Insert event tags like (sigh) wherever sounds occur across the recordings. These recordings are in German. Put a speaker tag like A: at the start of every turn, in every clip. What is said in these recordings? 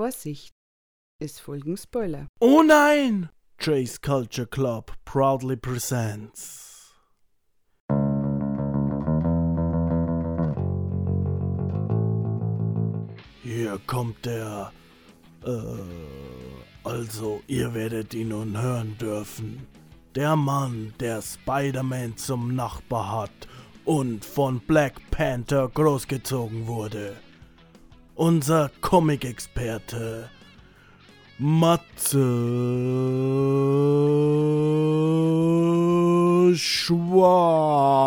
A: Vorsicht, es folgen Spoiler.
B: Oh nein! Chase Culture Club proudly presents. Hier kommt der. Äh, also, ihr werdet ihn nun hören dürfen. Der Mann, der Spider-Man zum Nachbar hat und von Black Panther großgezogen wurde. Unser Comic-Experte Matze Schwarz.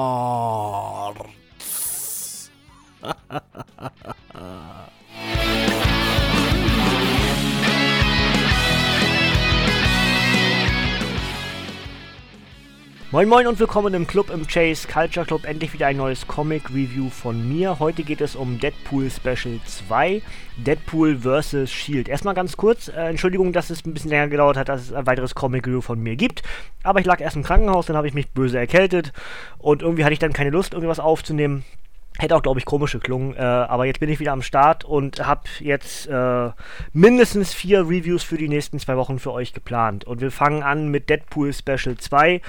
C: Moin Moin und willkommen im Club im Chase Culture Club. Endlich wieder ein neues Comic Review von mir. Heute geht es um Deadpool Special 2, Deadpool vs. Shield. Erstmal ganz kurz, äh, Entschuldigung, dass es ein bisschen länger gedauert hat, dass es ein weiteres Comic Review von mir gibt. Aber ich lag erst im Krankenhaus, dann habe ich mich böse erkältet und irgendwie hatte ich dann keine Lust, irgendwas aufzunehmen. Hätte auch, glaube ich, komisch geklungen, äh, aber jetzt bin ich wieder am Start und habe jetzt äh, mindestens vier Reviews für die nächsten zwei Wochen für euch geplant. Und wir fangen an mit Deadpool Special 2.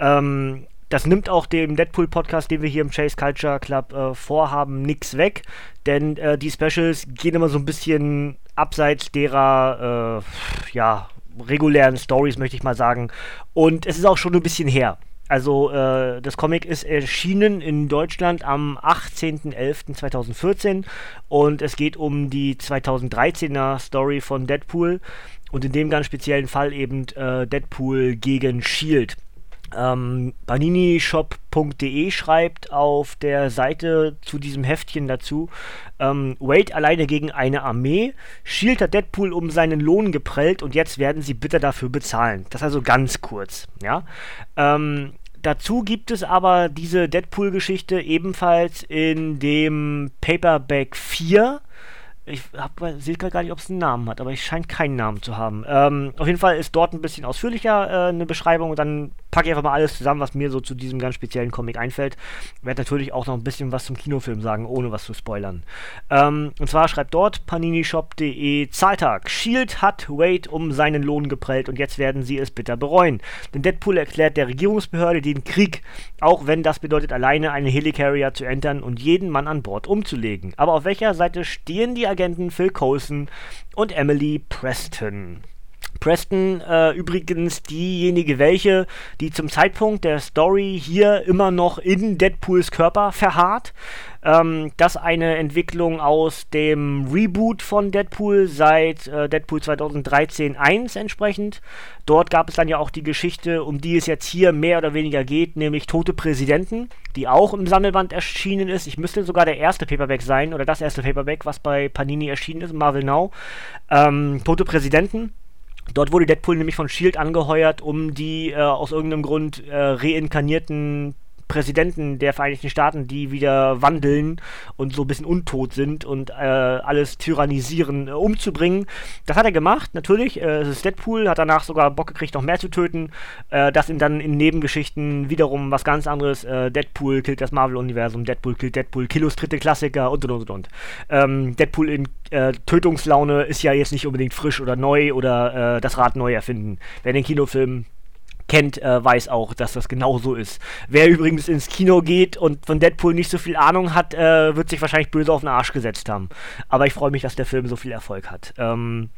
C: Ähm, das nimmt auch dem Deadpool-Podcast, den wir hier im Chase Culture Club äh, vorhaben, nichts weg, denn äh, die Specials gehen immer so ein bisschen abseits derer, äh, ja, regulären Stories, möchte ich mal sagen. Und es ist auch schon ein bisschen her. Also äh, das Comic ist erschienen in Deutschland am 18.11.2014 und es geht um die 2013er Story von Deadpool und in dem ganz speziellen Fall eben äh, Deadpool gegen Shield. Ähm, PaniniShop.de schreibt auf der Seite zu diesem Heftchen dazu, ähm, Wade alleine gegen eine Armee, Shield hat Deadpool um seinen Lohn geprellt und jetzt werden sie bitter dafür bezahlen. Das also ganz kurz, ja. Ähm, Dazu gibt es aber diese Deadpool-Geschichte ebenfalls in dem Paperback 4 ich sehe gar nicht, ob es einen Namen hat, aber es scheint keinen Namen zu haben. Ähm, auf jeden Fall ist dort ein bisschen ausführlicher äh, eine Beschreibung und dann packe ich einfach mal alles zusammen, was mir so zu diesem ganz speziellen Comic einfällt. Werde natürlich auch noch ein bisschen was zum Kinofilm sagen, ohne was zu spoilern. Ähm, und zwar schreibt dort paninishop.de Zahltag. Shield hat Wade um seinen Lohn geprellt und jetzt werden sie es bitter bereuen. Denn Deadpool erklärt der Regierungsbehörde den Krieg, auch wenn das bedeutet, alleine einen Helicarrier zu entern und jeden Mann an Bord umzulegen. Aber auf welcher Seite stehen die Agenten Phil Coulson und Emily Preston. Preston äh, übrigens diejenige welche, die zum Zeitpunkt der Story hier immer noch in Deadpools Körper verharrt. Ähm, das eine Entwicklung aus dem Reboot von Deadpool seit äh, Deadpool 2013 1 entsprechend. Dort gab es dann ja auch die Geschichte, um die es jetzt hier mehr oder weniger geht, nämlich Tote Präsidenten, die auch im Sammelband erschienen ist. Ich müsste sogar der erste Paperback sein oder das erste Paperback, was bei Panini erschienen ist, Marvel Now. Ähm, Tote Präsidenten. Dort wurde Deadpool nämlich von Shield angeheuert, um die äh, aus irgendeinem Grund äh, reinkarnierten Präsidenten der Vereinigten Staaten, die wieder wandeln und so ein bisschen untot sind und äh, alles tyrannisieren, äh, umzubringen. Das hat er gemacht, natürlich. Äh, es ist Deadpool, hat danach sogar Bock gekriegt, noch mehr zu töten. Äh, das sind dann in Nebengeschichten wiederum was ganz anderes. Äh, Deadpool killt das Marvel-Universum, Deadpool killt Deadpool, Kilos dritte Klassiker und und und und. Ähm, Deadpool in äh, Tötungslaune ist ja jetzt nicht unbedingt frisch oder neu oder das Rad neu erfinden. Wer den Kinofilm kennt, äh, weiß auch, dass das genau so ist. Wer übrigens ins Kino geht und von Deadpool nicht so viel Ahnung hat, äh, wird sich wahrscheinlich böse auf den Arsch gesetzt haben. Aber ich freue mich, dass der Film so viel Erfolg hat. Ähm,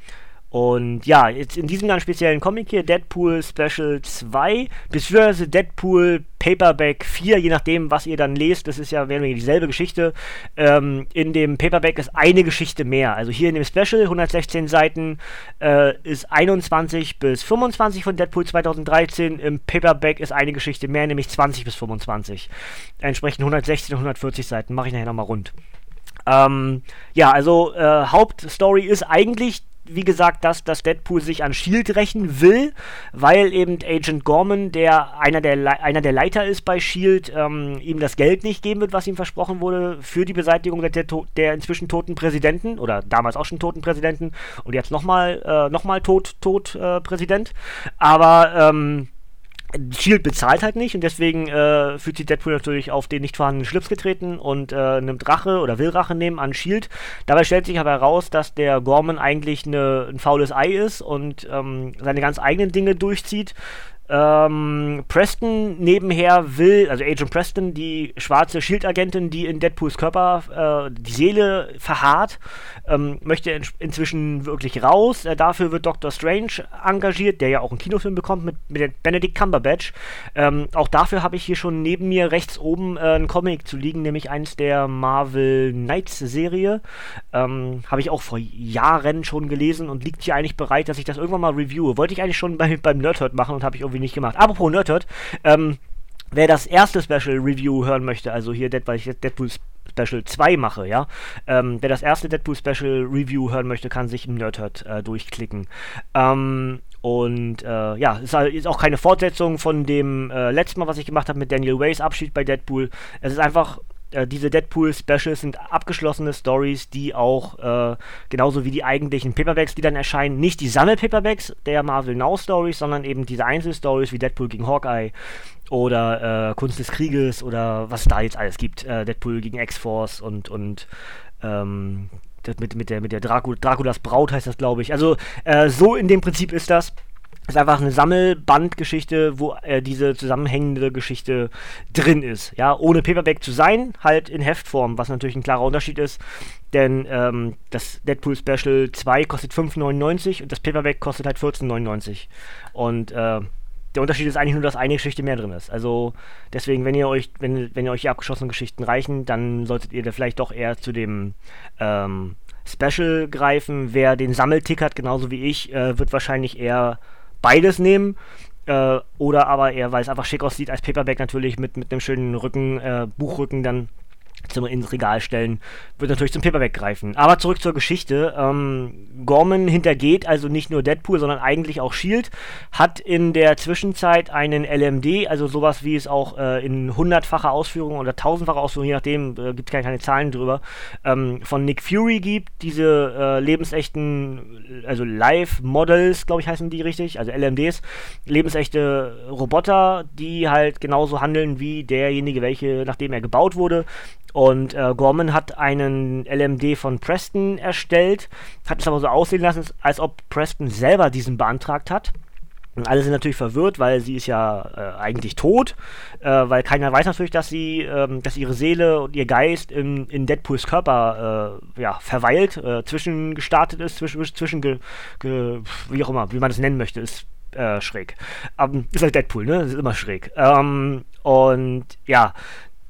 C: und ja, jetzt in diesem ganz speziellen Comic hier, Deadpool Special 2, beziehungsweise Deadpool Paperback 4, je nachdem, was ihr dann lest, das ist ja mehr dieselbe Geschichte. Ähm, in dem Paperback ist eine Geschichte mehr. Also hier in dem Special, 116 Seiten, äh, ist 21 bis 25 von Deadpool 2013. Im Paperback ist eine Geschichte mehr, nämlich 20 bis 25. Entsprechend 116 und 140 Seiten. Mache ich nachher nochmal rund. Ähm, ja, also äh, Hauptstory ist eigentlich wie gesagt, dass, dass Deadpool sich an Shield rächen will, weil eben Agent Gorman, der einer der, Le einer der Leiter ist bei Shield, ähm, ihm das Geld nicht geben wird, was ihm versprochen wurde, für die Beseitigung der, der inzwischen toten Präsidenten oder damals auch schon toten Präsidenten und jetzt nochmal äh, noch tot, tot äh, Präsident. Aber ähm, Shield bezahlt halt nicht und deswegen äh, fühlt sich Deadpool natürlich auf den nicht vorhandenen Schlips getreten und äh, nimmt Rache oder will Rache nehmen an Shield. Dabei stellt sich aber heraus, dass der Gorman eigentlich eine, ein faules Ei ist und ähm, seine ganz eigenen Dinge durchzieht. Ähm, Preston nebenher will, also Agent Preston, die schwarze Shield-Agentin, die in Deadpools Körper äh, die Seele verharrt, ähm, möchte in, inzwischen wirklich raus. Äh, dafür wird Doctor Strange engagiert, der ja auch einen Kinofilm bekommt mit, mit Benedict Cumberbatch. Ähm, auch dafür habe ich hier schon neben mir rechts oben äh, einen Comic zu liegen, nämlich eins der Marvel Knights Serie. Ähm, habe ich auch vor Jahren schon gelesen und liegt hier eigentlich bereit, dass ich das irgendwann mal reviewe. Wollte ich eigentlich schon bei, beim Nerdhurt machen und habe ich irgendwie nicht gemacht. Apropos Nerdhurt, ähm, wer das erste Special Review hören möchte, also hier Dead, Deadpool Special 2 mache, ja, ähm, wer das erste Deadpool Special Review hören möchte, kann sich im Nerdhurt äh, durchklicken. Ähm, und äh, ja, es ist auch keine Fortsetzung von dem äh, letzten Mal, was ich gemacht habe mit Daniel Ways Abschied bei Deadpool. Es ist einfach äh, diese Deadpool-Specials sind abgeschlossene Stories, die auch, äh, genauso wie die eigentlichen Paperbacks, die dann erscheinen, nicht die Sammel-Paperbacks der Marvel Now Stories, sondern eben diese Einzelstories wie Deadpool gegen Hawkeye oder äh, Kunst des Krieges oder was da jetzt alles gibt. Äh, Deadpool gegen X-Force und, und ähm, mit, mit der, mit der Dracu Draculas Braut heißt das, glaube ich. Also äh, so in dem Prinzip ist das ist einfach eine Sammelbandgeschichte, wo äh, diese zusammenhängende Geschichte drin ist. Ja, ohne Paperback zu sein, halt in Heftform, was natürlich ein klarer Unterschied ist. Denn ähm, das Deadpool Special 2 kostet 5,99 und das Paperback kostet halt 14,99. Und äh, der Unterschied ist eigentlich nur, dass eine Geschichte mehr drin ist. Also deswegen, wenn ihr euch, wenn, wenn ihr euch die abgeschlossenen Geschichten reichen, dann solltet ihr da vielleicht doch eher zu dem ähm, Special greifen. Wer den Sammeltick hat, genauso wie ich, äh, wird wahrscheinlich eher beides nehmen. Äh, oder aber eher, weil es einfach schick aussieht, als Paperback natürlich mit, mit einem schönen Rücken, äh, Buchrücken dann zum ins Regal stellen, wird natürlich zum Paperback greifen. Aber zurück zur Geschichte. Ähm, Gorman hintergeht also nicht nur Deadpool, sondern eigentlich auch Shield, hat in der Zwischenzeit einen LMD, also sowas wie es auch äh, in hundertfacher Ausführung oder tausendfacher Ausführung, je nachdem, äh, gibt es keine, keine Zahlen drüber, ähm, von Nick Fury gibt. Diese äh, lebensechten, also Live-Models, glaube ich, heißen die richtig, also LMDs, lebensechte Roboter, die halt genauso handeln wie derjenige, welche, nachdem er gebaut wurde. Und äh, Gorman hat einen LMD von Preston erstellt, hat es aber so aussehen lassen, als ob Preston selber diesen beantragt hat. Und alle sind natürlich verwirrt, weil sie ist ja äh, eigentlich tot, äh, weil keiner weiß natürlich, dass sie, ähm, dass ihre Seele und ihr Geist in, in Deadpools Körper äh, ja, verweilt, äh, zwischengestartet ist, zwischen, zwischen ge, ge, wie auch immer, wie man es nennen möchte, ist äh, schräg. Ähm, ist halt Deadpool, ne? Ist immer schräg. Ähm, und ja,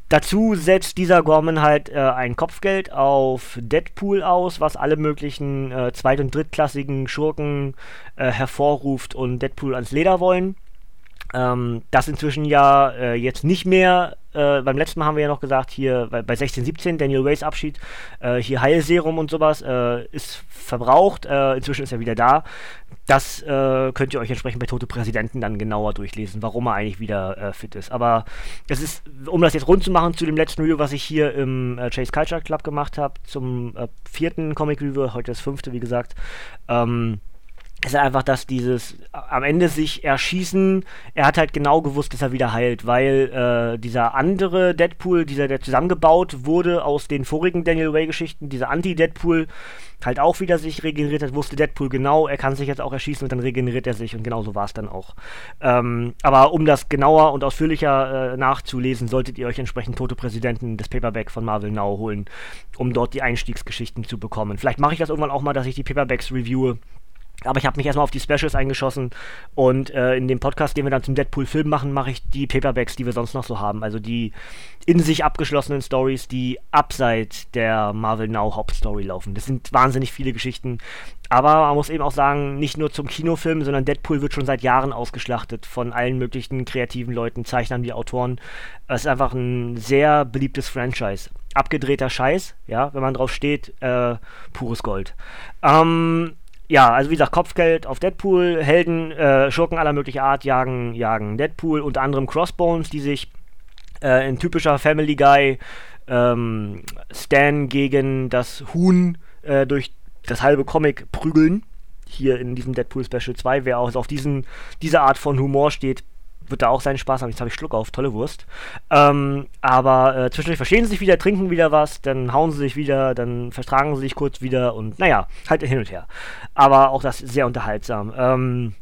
C: Dazu setzt dieser Gorman halt äh, ein Kopfgeld auf Deadpool aus, was alle möglichen äh, zweit- und drittklassigen Schurken äh, hervorruft und Deadpool ans Leder wollen. Ähm, das inzwischen ja äh, jetzt nicht mehr. Äh, beim letzten Mal haben wir ja noch gesagt, hier bei, bei 16, 17, Daniel Ways Abschied, äh, hier Heilserum und sowas ist verbraucht. inzwischen ist er wieder da. Das äh, könnt ihr euch entsprechend bei Tote Präsidenten dann genauer durchlesen, warum er eigentlich wieder äh, fit ist. Aber es ist, um das jetzt rund zu machen zu dem letzten Review, was ich hier im äh, Chase Culture Club gemacht habe, zum äh, vierten Comic Review, heute das fünfte, wie gesagt, ähm, ist einfach, dass dieses am Ende sich erschießen, er hat halt genau gewusst, dass er wieder heilt, weil äh, dieser andere Deadpool, dieser, der zusammengebaut wurde aus den vorigen Daniel Way-Geschichten, dieser Anti-Deadpool, halt auch wieder sich regeneriert hat, wusste Deadpool genau, er kann sich jetzt auch erschießen und dann regeneriert er sich und genau so war es dann auch. Ähm, aber um das genauer und ausführlicher äh, nachzulesen, solltet ihr euch entsprechend Tote Präsidenten des Paperback von Marvel Now holen, um dort die Einstiegsgeschichten zu bekommen. Vielleicht mache ich das irgendwann auch mal, dass ich die Paperbacks reviewe aber ich habe mich erstmal auf die Specials eingeschossen und äh, in dem Podcast, den wir dann zum Deadpool-Film machen, mache ich die Paperbacks, die wir sonst noch so haben. Also die in sich abgeschlossenen Stories, die abseits der Marvel Now Hauptstory laufen. Das sind wahnsinnig viele Geschichten. Aber man muss eben auch sagen, nicht nur zum Kinofilm, sondern Deadpool wird schon seit Jahren ausgeschlachtet von allen möglichen kreativen Leuten, Zeichnern wie Autoren. Es ist einfach ein sehr beliebtes Franchise. Abgedrehter Scheiß, ja, wenn man drauf steht, äh, pures Gold. Ähm, ja, also wie gesagt, Kopfgeld auf Deadpool, Helden, äh, Schurken aller möglicher Art jagen, jagen Deadpool, unter anderem Crossbones, die sich äh, in typischer Family Guy ähm, Stan gegen das Huhn äh, durch das halbe Comic prügeln. Hier in diesem Deadpool Special 2, wer auch auf diesen, diese Art von Humor steht, wird da auch seinen Spaß haben. Jetzt habe ich Schluck auf, tolle Wurst. Ähm, aber äh, zwischendurch verstehen sie sich wieder, trinken wieder was, dann hauen sie sich wieder, dann vertragen sie sich kurz wieder und naja, halt hin und her. Aber auch das sehr unterhaltsam. Ähm,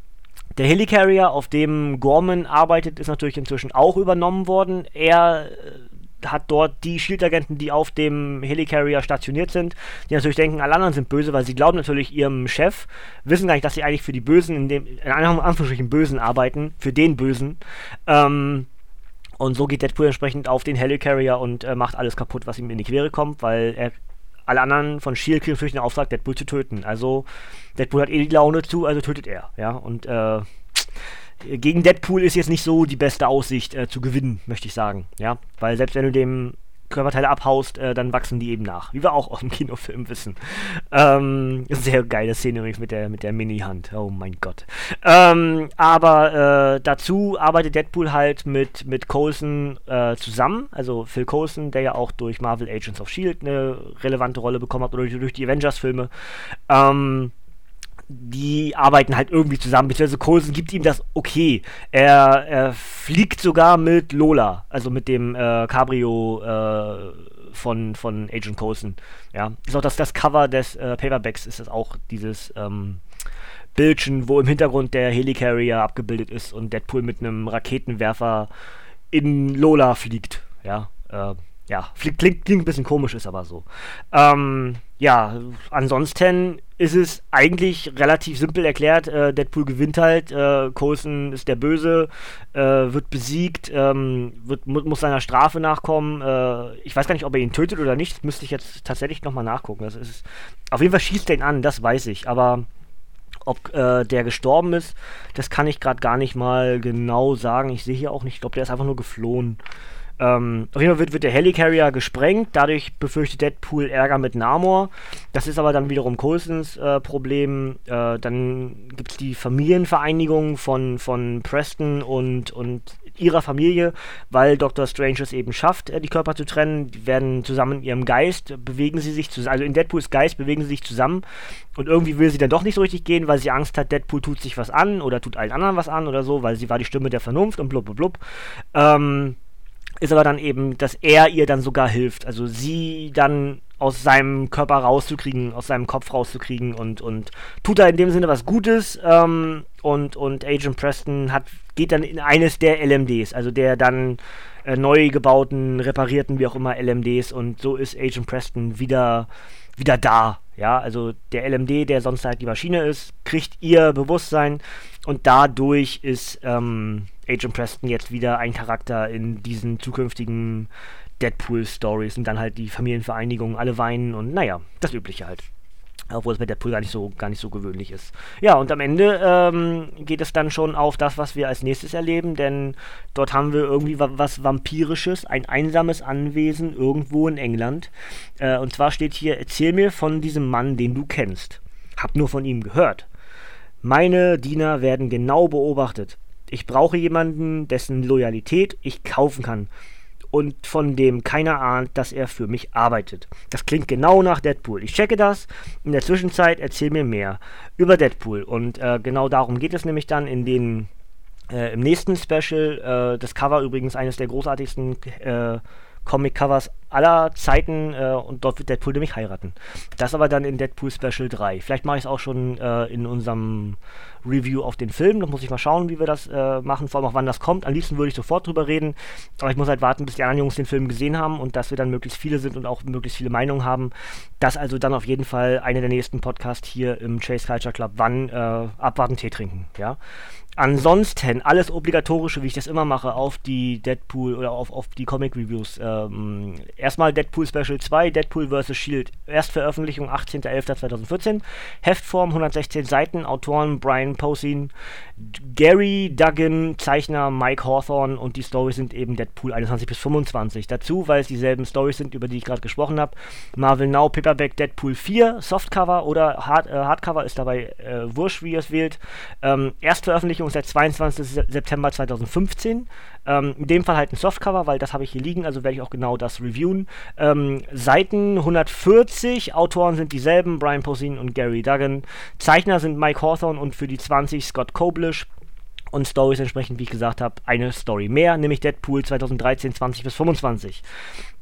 C: der Helicarrier, auf dem Gorman arbeitet, ist natürlich inzwischen auch übernommen worden. Er äh, hat dort die Shield-Agenten, die auf dem Helicarrier stationiert sind, die natürlich denken, alle anderen sind böse, weil sie glauben natürlich ihrem Chef, wissen gar nicht, dass sie eigentlich für die Bösen, in dem, in Anführungsstrichen Bösen arbeiten, für den Bösen. Ähm, und so geht Deadpool entsprechend auf den Helicarrier und äh, macht alles kaputt, was ihm in die Quere kommt, weil er alle anderen von Shield kriegen natürlich den Auftrag, Deadpool zu töten. Also Deadpool hat eh die Laune zu, also tötet er. Ja, und äh, gegen Deadpool ist jetzt nicht so die beste Aussicht äh, zu gewinnen, möchte ich sagen. Ja, weil selbst wenn du dem Körperteile abhaust, äh, dann wachsen die eben nach. Wie wir auch (laughs) aus dem Kinofilm wissen. Ähm, sehr geile Szene übrigens mit der, mit der Mini-Hand. Oh mein Gott. Ähm, aber äh, dazu arbeitet Deadpool halt mit, mit Coulson äh, zusammen. Also Phil Coulson, der ja auch durch Marvel Agents of S.H.I.E.L.D. eine relevante Rolle bekommen hat oder durch, durch die Avengers-Filme. Ähm, die arbeiten halt irgendwie zusammen, beziehungsweise Coulson gibt ihm das okay. Er, er fliegt sogar mit Lola, also mit dem äh, Cabrio äh, von, von Agent Coulson. Ja, ist auch das, das Cover des äh, Paperbacks, ist das auch dieses ähm, Bildchen, wo im Hintergrund der Helicarrier abgebildet ist und Deadpool mit einem Raketenwerfer in Lola fliegt. Ja, äh, ja, klingt, klingt, ein bisschen komisch, ist aber so. Ähm, ja, ansonsten ist es eigentlich relativ simpel erklärt. Äh, Deadpool gewinnt halt, äh, Coulson ist der Böse, äh, wird besiegt, ähm, wird, mu muss seiner Strafe nachkommen. Äh, ich weiß gar nicht, ob er ihn tötet oder nicht. Das müsste ich jetzt tatsächlich nochmal nachgucken. Das ist, auf jeden Fall schießt er ihn an, das weiß ich. Aber ob äh, der gestorben ist, das kann ich gerade gar nicht mal genau sagen. Ich sehe hier auch nicht, ich glaube, der ist einfach nur geflohen. Ähm, auf jeden Fall wird, wird der Helicarrier gesprengt, dadurch befürchtet Deadpool Ärger mit Namor. Das ist aber dann wiederum Coulsons äh, Problem. Äh, dann gibt es die Familienvereinigung von, von Preston und, und ihrer Familie, weil Dr. Strange es eben schafft, äh, die Körper zu trennen. Die werden zusammen in ihrem Geist, bewegen sie sich zusammen, also in Deadpools Geist bewegen sie sich zusammen und irgendwie will sie dann doch nicht so richtig gehen, weil sie Angst hat, Deadpool tut sich was an oder tut allen anderen was an oder so, weil sie war die Stimme der Vernunft und blub blub blub. Ähm, ist aber dann eben, dass er ihr dann sogar hilft. Also sie dann aus seinem Körper rauszukriegen, aus seinem Kopf rauszukriegen und, und tut da in dem Sinne was Gutes. Ähm, und, und Agent Preston hat, geht dann in eines der LMDs, also der dann äh, neu gebauten, reparierten, wie auch immer, LMDs. Und so ist Agent Preston wieder, wieder da. Ja, also der LMD, der sonst halt die Maschine ist, kriegt ihr Bewusstsein und dadurch ist ähm, Agent Preston jetzt wieder ein Charakter in diesen zukünftigen Deadpool-Stories und dann halt die Familienvereinigung, alle weinen und naja, das Übliche halt. Obwohl es bei Deadpool gar nicht so, gar nicht so gewöhnlich ist. Ja, und am Ende ähm, geht es dann schon auf das, was wir als nächstes erleben, denn dort haben wir irgendwie wa was Vampirisches, ein einsames Anwesen irgendwo in England. Äh, und zwar steht hier, erzähl mir von diesem Mann, den du kennst. Hab nur von ihm gehört. Meine Diener werden genau beobachtet. Ich brauche jemanden, dessen Loyalität ich kaufen kann und von dem keiner ahnt, dass er für mich arbeitet. Das klingt genau nach Deadpool. Ich checke das. In der Zwischenzeit erzähl mir mehr über Deadpool. Und äh, genau darum geht es nämlich dann in den äh, im nächsten Special. Äh, das Cover übrigens eines der großartigsten äh, Comic-Covers aller Zeiten äh, und dort wird Deadpool nämlich heiraten. Das aber dann in Deadpool Special 3. Vielleicht mache ich es auch schon äh, in unserem Review auf den Film. Da muss ich mal schauen, wie wir das äh, machen, vor allem auch wann das kommt. Am liebsten würde ich sofort drüber reden, aber ich muss halt warten, bis die anderen Jungs den Film gesehen haben und dass wir dann möglichst viele sind und auch möglichst viele Meinungen haben. Das also dann auf jeden Fall einer der nächsten Podcasts hier im Chase Culture Club. Wann äh, abwarten, Tee trinken, ja. Ansonsten alles obligatorische, wie ich das immer mache, auf die Deadpool oder auf, auf die Comic Reviews. Ähm, erstmal Deadpool Special 2, Deadpool vs. Shield. Erstveröffentlichung 18.11.2014. Heftform 116 Seiten. Autoren Brian Posehn, Gary Duggan, Zeichner Mike Hawthorne und die Stories sind eben Deadpool 21 bis 25. Dazu, weil es dieselben Stories sind, über die ich gerade gesprochen habe. Marvel Now Paperback Deadpool 4, Softcover oder Hard, äh, Hardcover ist dabei äh, wurscht, wie ihr es wählt. Ähm, Erstveröffentlichung Veröffentlichung ist der 22. September 2015. Ähm, in dem Fall halt ein Softcover, weil das habe ich hier liegen, also werde ich auch genau das reviewen. Ähm, Seiten 140, Autoren sind dieselben, Brian Posehn und Gary Duggan. Zeichner sind Mike Hawthorne und für die 20 Scott Koblish. und Stories entsprechend, wie ich gesagt habe, eine Story mehr, nämlich Deadpool 2013, 20 bis 25.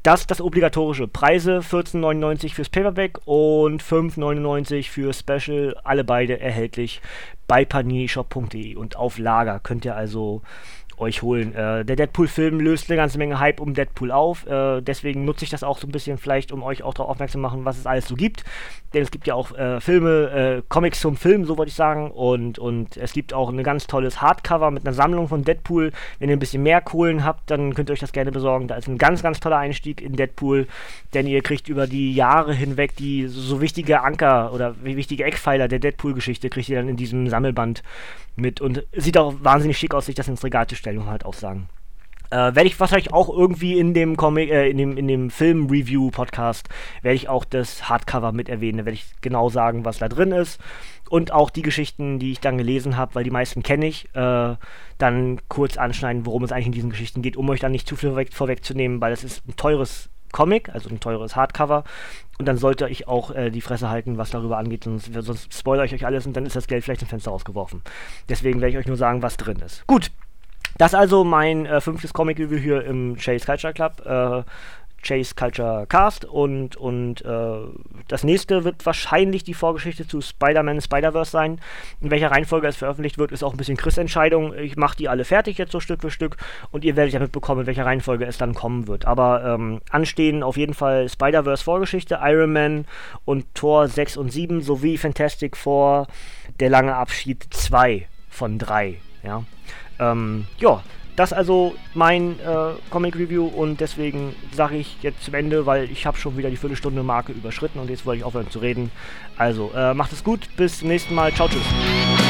C: Das das obligatorische. Preise 14,99 fürs Paperback und 5,99 für Special. Alle beide erhältlich bei paninishop.de und auf Lager. Könnt ihr also euch holen. Äh, der Deadpool-Film löst eine ganze Menge Hype um Deadpool auf. Äh, deswegen nutze ich das auch so ein bisschen vielleicht, um euch auch darauf aufmerksam zu machen, was es alles so gibt. Denn es gibt ja auch äh, Filme, äh, Comics zum Film, so wollte ich sagen. Und, und es gibt auch ein ganz tolles Hardcover mit einer Sammlung von Deadpool. Wenn ihr ein bisschen mehr Kohlen habt, dann könnt ihr euch das gerne besorgen. Da ist ein ganz, ganz toller Einstieg in Deadpool. Denn ihr kriegt über die Jahre hinweg die so wichtige Anker oder wichtige Eckpfeiler der Deadpool-Geschichte, kriegt ihr dann in diesem Sammelband mit. Und sieht auch wahnsinnig schick aus, sich das ins Regal zu stellen, man halt auch sagen. Äh, werde ich wahrscheinlich auch irgendwie in dem Comic, äh, in dem, in dem Film-Review-Podcast, werde ich auch das Hardcover mit erwähnen. Da werde ich genau sagen, was da drin ist. Und auch die Geschichten, die ich dann gelesen habe, weil die meisten kenne ich, äh, dann kurz anschneiden, worum es eigentlich in diesen Geschichten geht, um euch dann nicht zu viel vorweg, vorwegzunehmen, weil es ist ein teures Comic, also ein teures Hardcover. Und dann sollte ich auch äh, die Fresse halten, was darüber angeht, sonst, sonst spoilere ich euch alles und dann ist das Geld vielleicht im Fenster rausgeworfen. Deswegen werde ich euch nur sagen, was drin ist. Gut, das ist also mein äh, fünftes Comic-Review hier im Chase Culture Club. Äh, Chase Culture Cast und, und äh, das nächste wird wahrscheinlich die Vorgeschichte zu Spider-Man Spider-Verse sein. In welcher Reihenfolge es veröffentlicht wird, ist auch ein bisschen Chris-Entscheidung. Ich mache die alle fertig jetzt so Stück für Stück und ihr werdet ja mitbekommen, in welcher Reihenfolge es dann kommen wird. Aber ähm, anstehen auf jeden Fall Spider-Verse Vorgeschichte, Iron Man und Thor 6 und 7 sowie Fantastic Four, der lange Abschied 2 von 3. Ja, ähm, ja das also mein äh, Comic Review und deswegen sage ich jetzt zum Ende, weil ich habe schon wieder die Viertelstunde Marke überschritten und jetzt wollte ich aufhören zu reden. Also äh, macht es gut, bis zum nächsten Mal, ciao, tschüss.